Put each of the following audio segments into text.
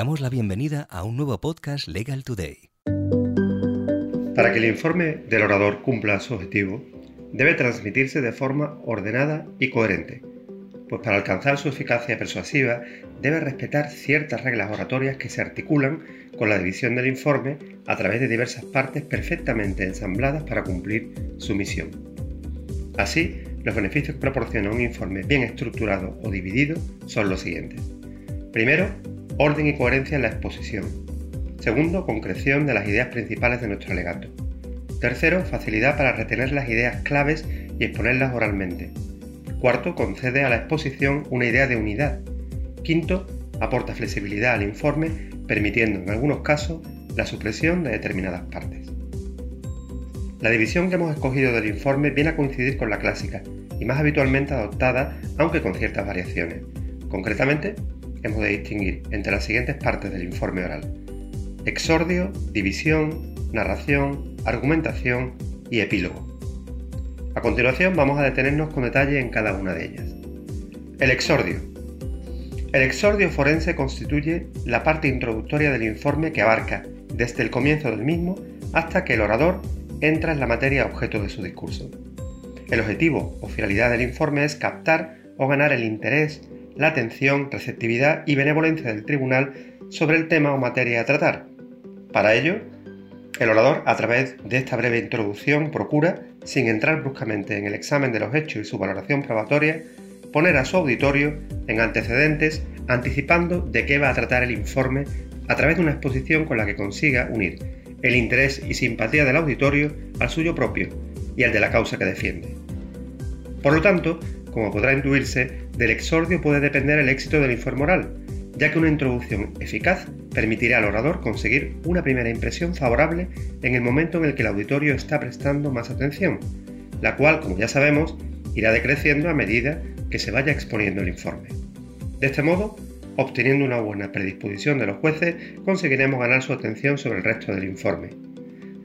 damos la bienvenida a un nuevo podcast Legal Today. Para que el informe del orador cumpla su objetivo, debe transmitirse de forma ordenada y coherente, pues para alcanzar su eficacia persuasiva debe respetar ciertas reglas oratorias que se articulan con la división del informe a través de diversas partes perfectamente ensambladas para cumplir su misión. Así, los beneficios que proporciona un informe bien estructurado o dividido son los siguientes. Primero, orden y coherencia en la exposición. Segundo, concreción de las ideas principales de nuestro alegato. Tercero, facilidad para retener las ideas claves y exponerlas oralmente. Cuarto, concede a la exposición una idea de unidad. Quinto, aporta flexibilidad al informe, permitiendo en algunos casos la supresión de determinadas partes. La división que hemos escogido del informe viene a coincidir con la clásica y más habitualmente adoptada, aunque con ciertas variaciones. Concretamente, hemos de distinguir entre las siguientes partes del informe oral. Exordio, división, narración, argumentación y epílogo. A continuación vamos a detenernos con detalle en cada una de ellas. El exordio. El exordio forense constituye la parte introductoria del informe que abarca desde el comienzo del mismo hasta que el orador entra en la materia objeto de su discurso. El objetivo o finalidad del informe es captar o ganar el interés, la atención, receptividad y benevolencia del tribunal sobre el tema o materia a tratar. Para ello, el orador, a través de esta breve introducción, procura, sin entrar bruscamente en el examen de los hechos y su valoración probatoria, poner a su auditorio en antecedentes anticipando de qué va a tratar el informe a través de una exposición con la que consiga unir el interés y simpatía del auditorio al suyo propio y al de la causa que defiende. Por lo tanto, como podrá intuirse, del exordio puede depender el éxito del informe oral, ya que una introducción eficaz permitirá al orador conseguir una primera impresión favorable en el momento en el que el auditorio está prestando más atención, la cual, como ya sabemos, irá decreciendo a medida que se vaya exponiendo el informe. De este modo, Obteniendo una buena predisposición de los jueces, conseguiremos ganar su atención sobre el resto del informe.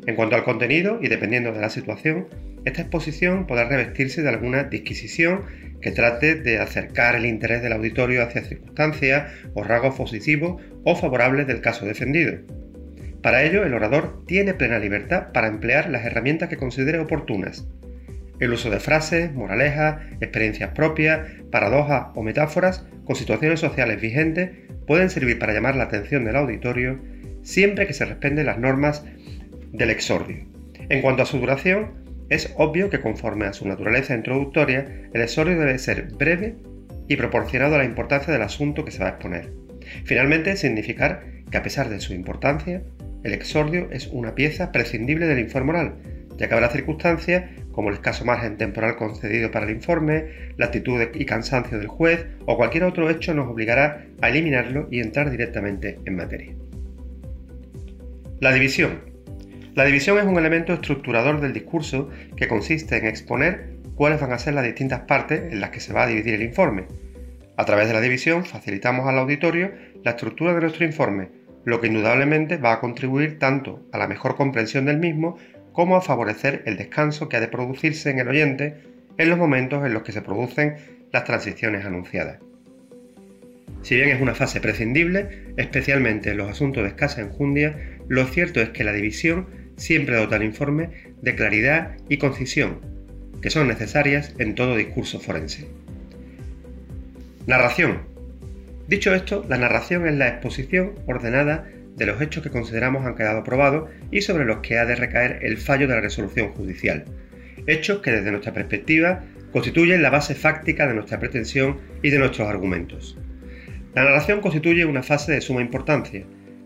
En cuanto al contenido, y dependiendo de la situación, esta exposición podrá revestirse de alguna disquisición que trate de acercar el interés del auditorio hacia circunstancias o rasgos positivos o favorables del caso defendido. Para ello, el orador tiene plena libertad para emplear las herramientas que considere oportunas, el uso de frases, moralejas, experiencias propias, paradojas o metáforas con situaciones sociales vigentes pueden servir para llamar la atención del auditorio siempre que se respeten las normas del exordio. En cuanto a su duración, es obvio que conforme a su naturaleza introductoria, el exordio debe ser breve y proporcionado a la importancia del asunto que se va a exponer. Finalmente, significar que a pesar de su importancia, el exordio es una pieza prescindible del informe oral, ya que habrá circunstancias como el escaso margen temporal concedido para el informe, la actitud y cansancio del juez o cualquier otro hecho nos obligará a eliminarlo y entrar directamente en materia. La división. La división es un elemento estructurador del discurso que consiste en exponer cuáles van a ser las distintas partes en las que se va a dividir el informe. A través de la división facilitamos al auditorio la estructura de nuestro informe, lo que indudablemente va a contribuir tanto a la mejor comprensión del mismo como a favorecer el descanso que ha de producirse en el oyente en los momentos en los que se producen las transiciones anunciadas. Si bien es una fase prescindible, especialmente en los asuntos de escasa enjundia, lo cierto es que la división siempre dota al informe de claridad y concisión, que son necesarias en todo discurso forense. Narración. Dicho esto, la narración es la exposición ordenada de los hechos que consideramos han quedado probados y sobre los que ha de recaer el fallo de la resolución judicial. Hechos que desde nuestra perspectiva constituyen la base fáctica de nuestra pretensión y de nuestros argumentos. La narración constituye una fase de suma importancia,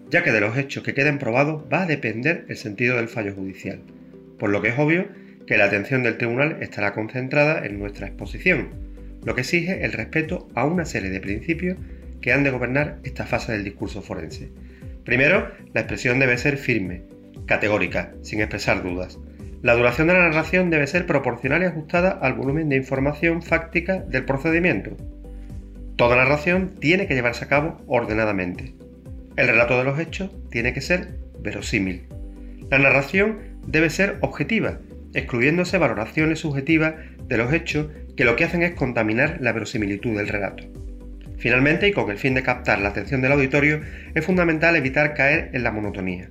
ya que de los hechos que queden probados va a depender el sentido del fallo judicial, por lo que es obvio que la atención del tribunal estará concentrada en nuestra exposición, lo que exige el respeto a una serie de principios que han de gobernar esta fase del discurso forense, Primero, la expresión debe ser firme, categórica, sin expresar dudas. La duración de la narración debe ser proporcional y ajustada al volumen de información fáctica del procedimiento. Toda narración tiene que llevarse a cabo ordenadamente. El relato de los hechos tiene que ser verosímil. La narración debe ser objetiva, excluyéndose valoraciones subjetivas de los hechos que lo que hacen es contaminar la verosimilitud del relato. Finalmente, y con el fin de captar la atención del auditorio, es fundamental evitar caer en la monotonía.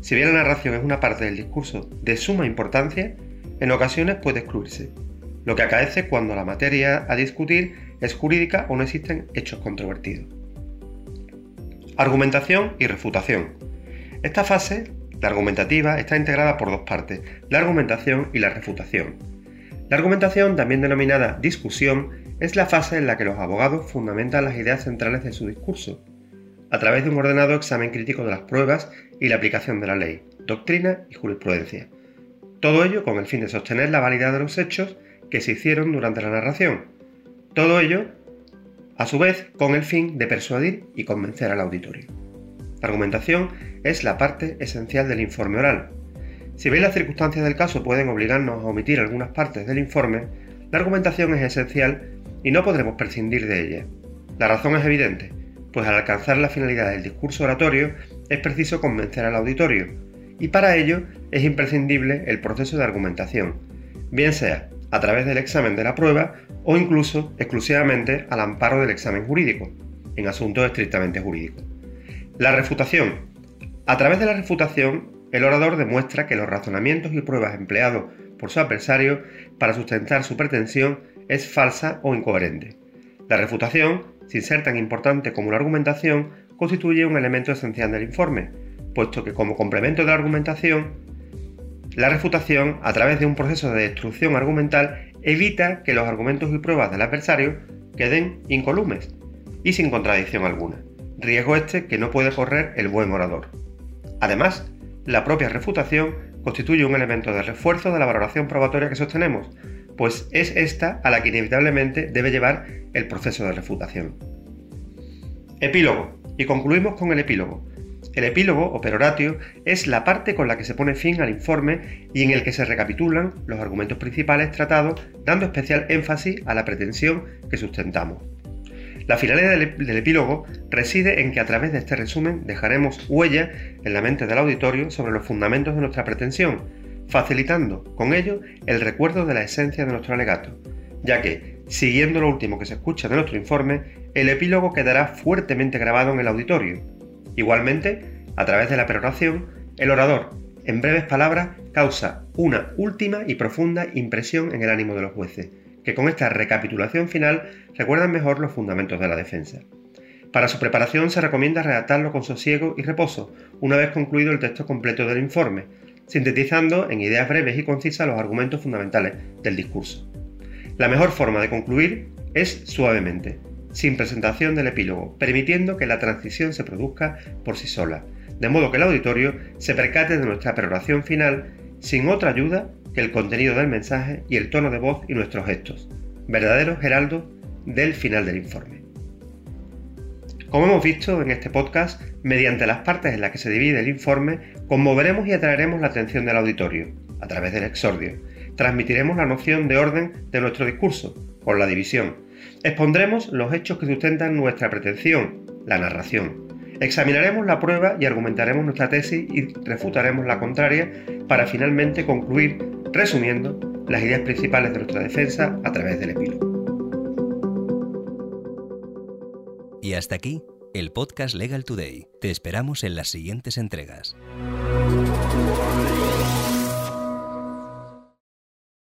Si bien la narración es una parte del discurso de suma importancia, en ocasiones puede excluirse, lo que acaece cuando la materia a discutir es jurídica o no existen hechos controvertidos. Argumentación y refutación. Esta fase, la argumentativa, está integrada por dos partes, la argumentación y la refutación. La argumentación, también denominada discusión, es la fase en la que los abogados fundamentan las ideas centrales de su discurso, a través de un ordenado examen crítico de las pruebas y la aplicación de la ley, doctrina y jurisprudencia. Todo ello con el fin de sostener la validad de los hechos que se hicieron durante la narración. Todo ello, a su vez, con el fin de persuadir y convencer al auditorio. La argumentación es la parte esencial del informe oral. Si bien las circunstancias del caso pueden obligarnos a omitir algunas partes del informe, la argumentación es esencial y no podremos prescindir de ella. La razón es evidente, pues al alcanzar la finalidad del discurso oratorio es preciso convencer al auditorio, y para ello es imprescindible el proceso de argumentación, bien sea a través del examen de la prueba o incluso exclusivamente al amparo del examen jurídico, en asuntos estrictamente jurídicos. La refutación. A través de la refutación, el orador demuestra que los razonamientos y pruebas empleados por su adversario para sustentar su pretensión es falsa o incoherente. La refutación, sin ser tan importante como la argumentación, constituye un elemento esencial del informe, puesto que como complemento de la argumentación, la refutación, a través de un proceso de destrucción argumental, evita que los argumentos y pruebas del adversario queden incolumes y sin contradicción alguna, riesgo este que no puede correr el buen orador. Además, la propia refutación constituye un elemento de refuerzo de la valoración probatoria que sostenemos, pues es esta a la que inevitablemente debe llevar el proceso de refutación. Epílogo. Y concluimos con el epílogo. El epílogo o peroratio es la parte con la que se pone fin al informe y en el que se recapitulan los argumentos principales tratados, dando especial énfasis a la pretensión que sustentamos. La finalidad del, epílogo reside en que a través de este resumen dejaremos huella en la mente del auditorio sobre los fundamentos de nuestra pretensión, facilitando con ello el recuerdo de la esencia de nuestro alegato, ya que, siguiendo lo último que se escucha de nuestro informe, el epílogo quedará fuertemente grabado en el auditorio. Igualmente, a través de la peroración, el orador, en breves palabras, causa una última y profunda impresión en el ánimo de los jueces, que con esta recapitulación final recuerdan mejor los fundamentos de la defensa. Para su preparación se recomienda redactarlo con sosiego y reposo, una vez concluido el texto completo del informe, sintetizando en ideas breves y concisas los argumentos fundamentales del discurso. La mejor forma de concluir es suavemente, sin presentación del epílogo, permitiendo que la transición se produzca por sí sola, de modo que el auditorio se percate de nuestra peroración final sin otra ayuda que el contenido del mensaje y el tono de voz y nuestros gestos, verdaderos heraldos del final del informe. Como hemos visto en este podcast, mediante las partes en las que se divide el informe, conmoveremos y atraeremos la atención del auditorio, a través del exordio. Transmitiremos la noción de orden de nuestro discurso, por la división. Expondremos los hechos que sustentan nuestra pretensión, la narración. Examinaremos la prueba y argumentaremos nuestra tesis y refutaremos la contraria para finalmente concluir resumiendo las ideas principales de nuestra defensa a través del epílogo. Y hasta aquí el podcast Legal Today. Te esperamos en las siguientes entregas.